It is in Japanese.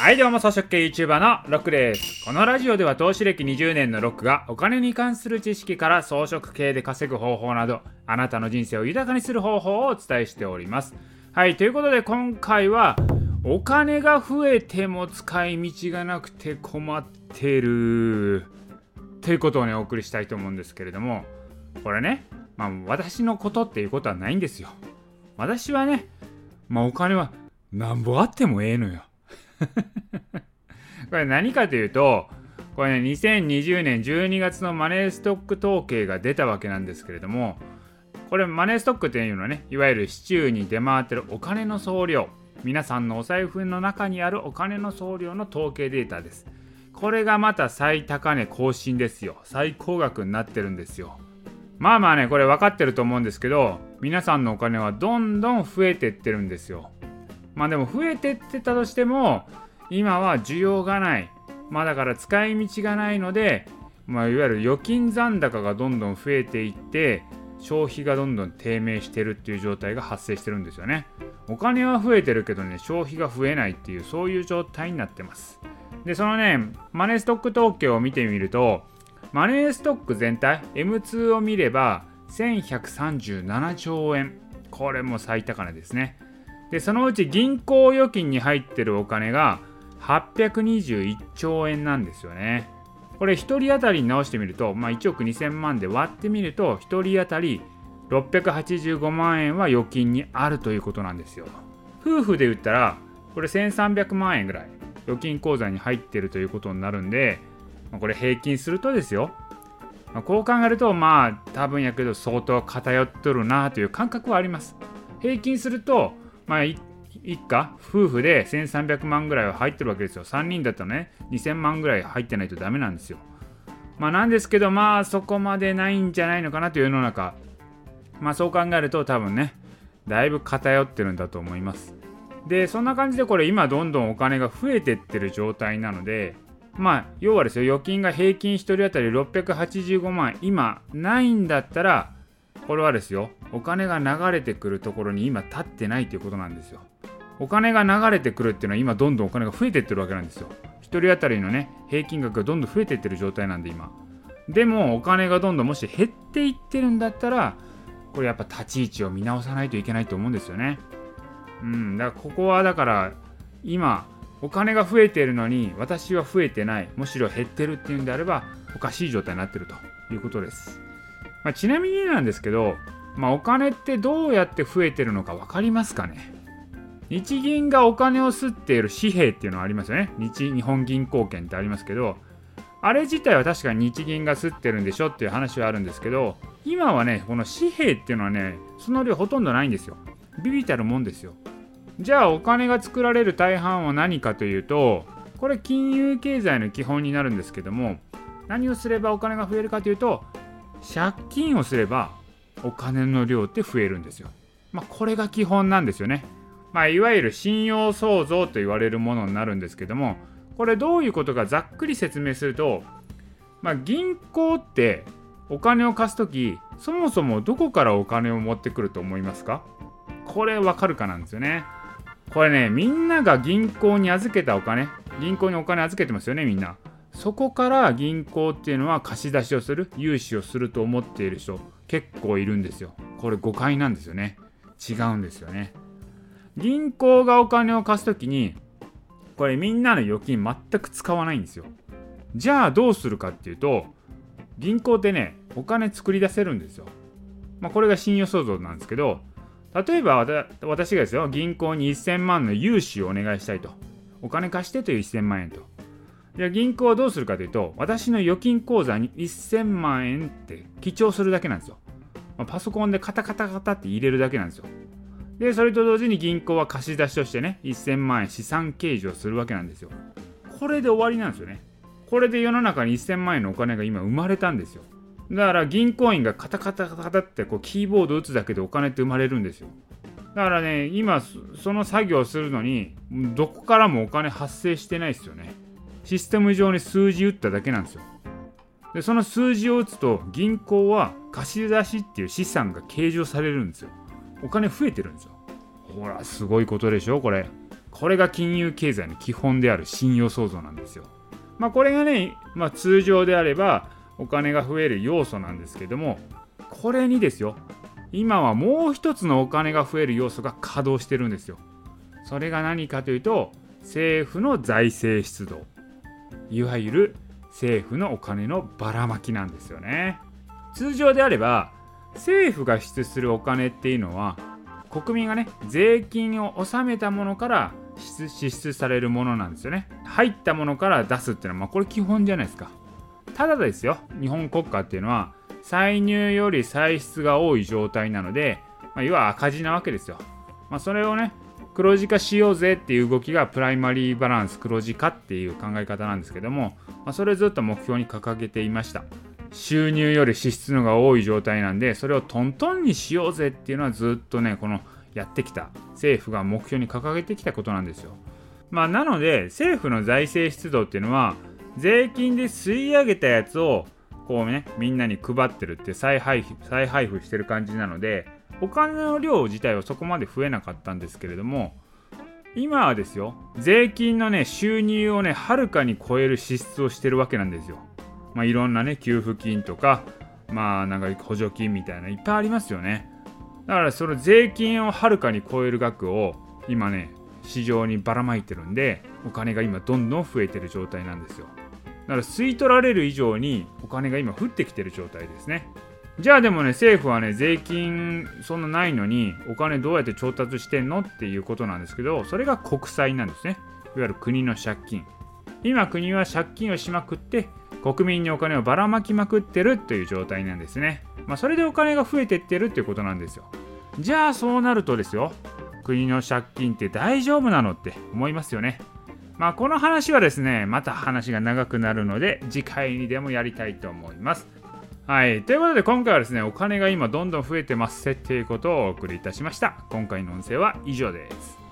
はいどうも草食系 YouTuber のロックです。このラジオでは投資歴20年のロックがお金に関する知識から装飾系で稼ぐ方法などあなたの人生を豊かにする方法をお伝えしております。はいということで今回はお金が増えても使い道がなくて困ってる。ということをねお送りしたいと思うんですけれどもこれねまあ私のことっていうことはないんですよ。私はねまあお金はなんぼあってもええのよ。これ何かというとこれね2020年12月のマネーストック統計が出たわけなんですけれどもこれマネーストックっていうのはねいわゆる市中に出回ってるお金の総量皆さんのお財布の中にあるお金の総量の統計データです。これがまた最高値更新ですよ。最高額になってるんですよ。まあまあねこれ分かってると思うんですけど皆さんのお金はどんどん増えてってるんですよ。まあでも増えてってたとしても今は需要がない。まあだから使い道がないので、まあ、いわゆる預金残高がどんどん増えていって消費がどんどん低迷してるっていう状態が発生してるんですよね。お金は増えてるけどね消費が増えないっていうそういう状態になってます。でそのねマネーストック統計を見てみるとマネーストック全体 M2 を見れば1137兆円。これも最高値ですね。でそのうち銀行預金に入ってるお金が821兆円なんですよね。これ1人当たりに直してみると、まあ、1億2000万で割ってみると1人当たり685万円は預金にあるということなんですよ。夫婦で言ったらこれ1300万円ぐらい預金口座に入ってるということになるんで、これ平均するとですよ、こう考えるとまあ多分やけど相当偏っとるなという感覚はあります。平均するとまあ一家夫婦で1300万ぐらいは入ってるわけですよ。3人だったらね2000万ぐらい入ってないとダメなんですよ。まあなんですけどまあそこまでないんじゃないのかなという世の中。まあそう考えると多分ねだいぶ偏ってるんだと思います。でそんな感じでこれ今どんどんお金が増えてってる状態なのでまあ要はですよ預金が平均1人当たり685万今ないんだったらこれはですよお金が流れてくるところに今立ってないということなんですよ。お金が流れてくるっていうのは今どんどんお金が増えてってるわけなんですよ。1人当たりのね平均額がどんどん増えてってる状態なんで今。でもお金がどんどんもし減っていってるんだったらこれやっぱ立ち位置を見直さないといけないと思うんですよね。うんだからここはだから今お金が増えてるのに私は増えてないむしろ減ってるっていうんであればおかしい状態になってるということです、まあ、ちなみになんですけど、まあ、お金ってどうやって増えてるのか分かりますかね？日銀がお金を吸っている紙幣っていうのはありますよね。日日本銀行券ってありますけどあれ自体は確かに日銀が吸ってるんでしょっていう話はあるんですけど今はねこの紙幣っていうのはねその量ほとんどないんですよ。ビビたるもんですよ。じゃあお金が作られる大半は何かというとこれ金融経済の基本になるんですけども何をすればお金が増えるかというと借金をすればお金の量って増えるんですよ。まあこれが基本なんですよね。まあ、いわゆる信用創造と言われるものになるんですけどもこれどういうことかざっくり説明すると、まあ、銀行ってお金を貸す時そもそもどこからお金を持ってくると思いますか？これわかるかなんですよね。これねみんなが銀行に預けたお金銀行にお金預けてますよねみんな。そこから銀行っていうのは貸し出しをする融資をすると思っている人。結構いるんですよ。これ誤解なんですよね。違うんですよね。銀行がお金を貸す時にこれみんなの預金全く使わないんですよ。じゃあどうするかっていうと銀行ってねお金作り出せるんですよ。まあこれが信用創造なんですけど例えば私がですよ銀行に1000万の融資をお願いしたいと。お金貸してという1000万円と。じゃあ銀行はどうするかというと私の預金口座に1000万円って記帳するだけなんですよ、まあ、パソコンでカタカタカタって入れるだけなんですよ。でそれと同時に銀行は貸し出しとしてね1000万円資産計上するわけなんですよ。これで終わりなんですよね。これで世の中に1000万円のお金が今生まれたんですよ。だから銀行員がカタカタカタってこうキーボード打つだけでお金って生まれるんですよ。だからね今その作業をするのにどこからもお金発生してないですよね。システム上に数字打っただけなんですよ。でその数字を打つと銀行は貸し出しっていう資産が計上されるんですよ。お金増えてるんですよ。ほらすごいことでしょこれ。これが金融経済の基本である信用創造なんですよ。まあ、これがね、まあ、通常であればお金が増える要素なんですけどもこれにですよ今はもう一つのお金が増える要素が稼働してるんですよ。それが何かというと政府の財政出動。いわゆる政府のお金のばらまきなんですよね。通常であれば政府が支出するお金っていうのは国民がね税金を納めたものから支出されるものなんですよね。入ったものから出すっていうのはまあこれ基本じゃないですか。ただですよ日本国家っていうのは歳入より歳出が多い状態なので、まあ、要は赤字なわけですよ、まあ、それをね黒字化しようぜっていう動きがプライマリーバランス黒字化っていう考え方なんですけども、まあ、それずっと目標に掲げていました収入より支出のが多い状態なんでそれをトントンにしようぜっていうのはずっとねこのやってきた政府が目標に掲げてきたことなんですよ。まあ、なので政府の財政出動っていうのは税金で吸い上げたやつをこうねみんなに配ってるって再配布再配布してる感じなのでお金の量自体はそこまで増えなかったんですけれども今はですよ税金のね収入をねはるかに超える支出をしてるわけなんですよ。まあ、いろんなね給付金とかまあなんか補助金みたいないっぱいありますよね。だからその税金をはるかに超える額を今ね市場にばらまいてるんでお金が今どんどん増えてる状態なんですよだから吸い取られる以上にお金が今降ってきてる状態ですねじゃあでもね政府はね税金そんなないのにお金どうやって調達してんのっていうことなんですけどそれが国債なんですねいわゆる国の借金今国は借金をしまくって国民にお金をばらまきまくってるという状態なんですね。まあ、それでお金が増えてってるっていうことなんですよ。じゃあそうなるとですよ、国の借金って大丈夫なのって思いますよね。まあこの話はですね、また話が長くなるので、次回にでもやりたいと思います。はい。ということで今回はですね、お金が今どんどん増えてますっていうことをお送りいたしました。今回の音声は以上です。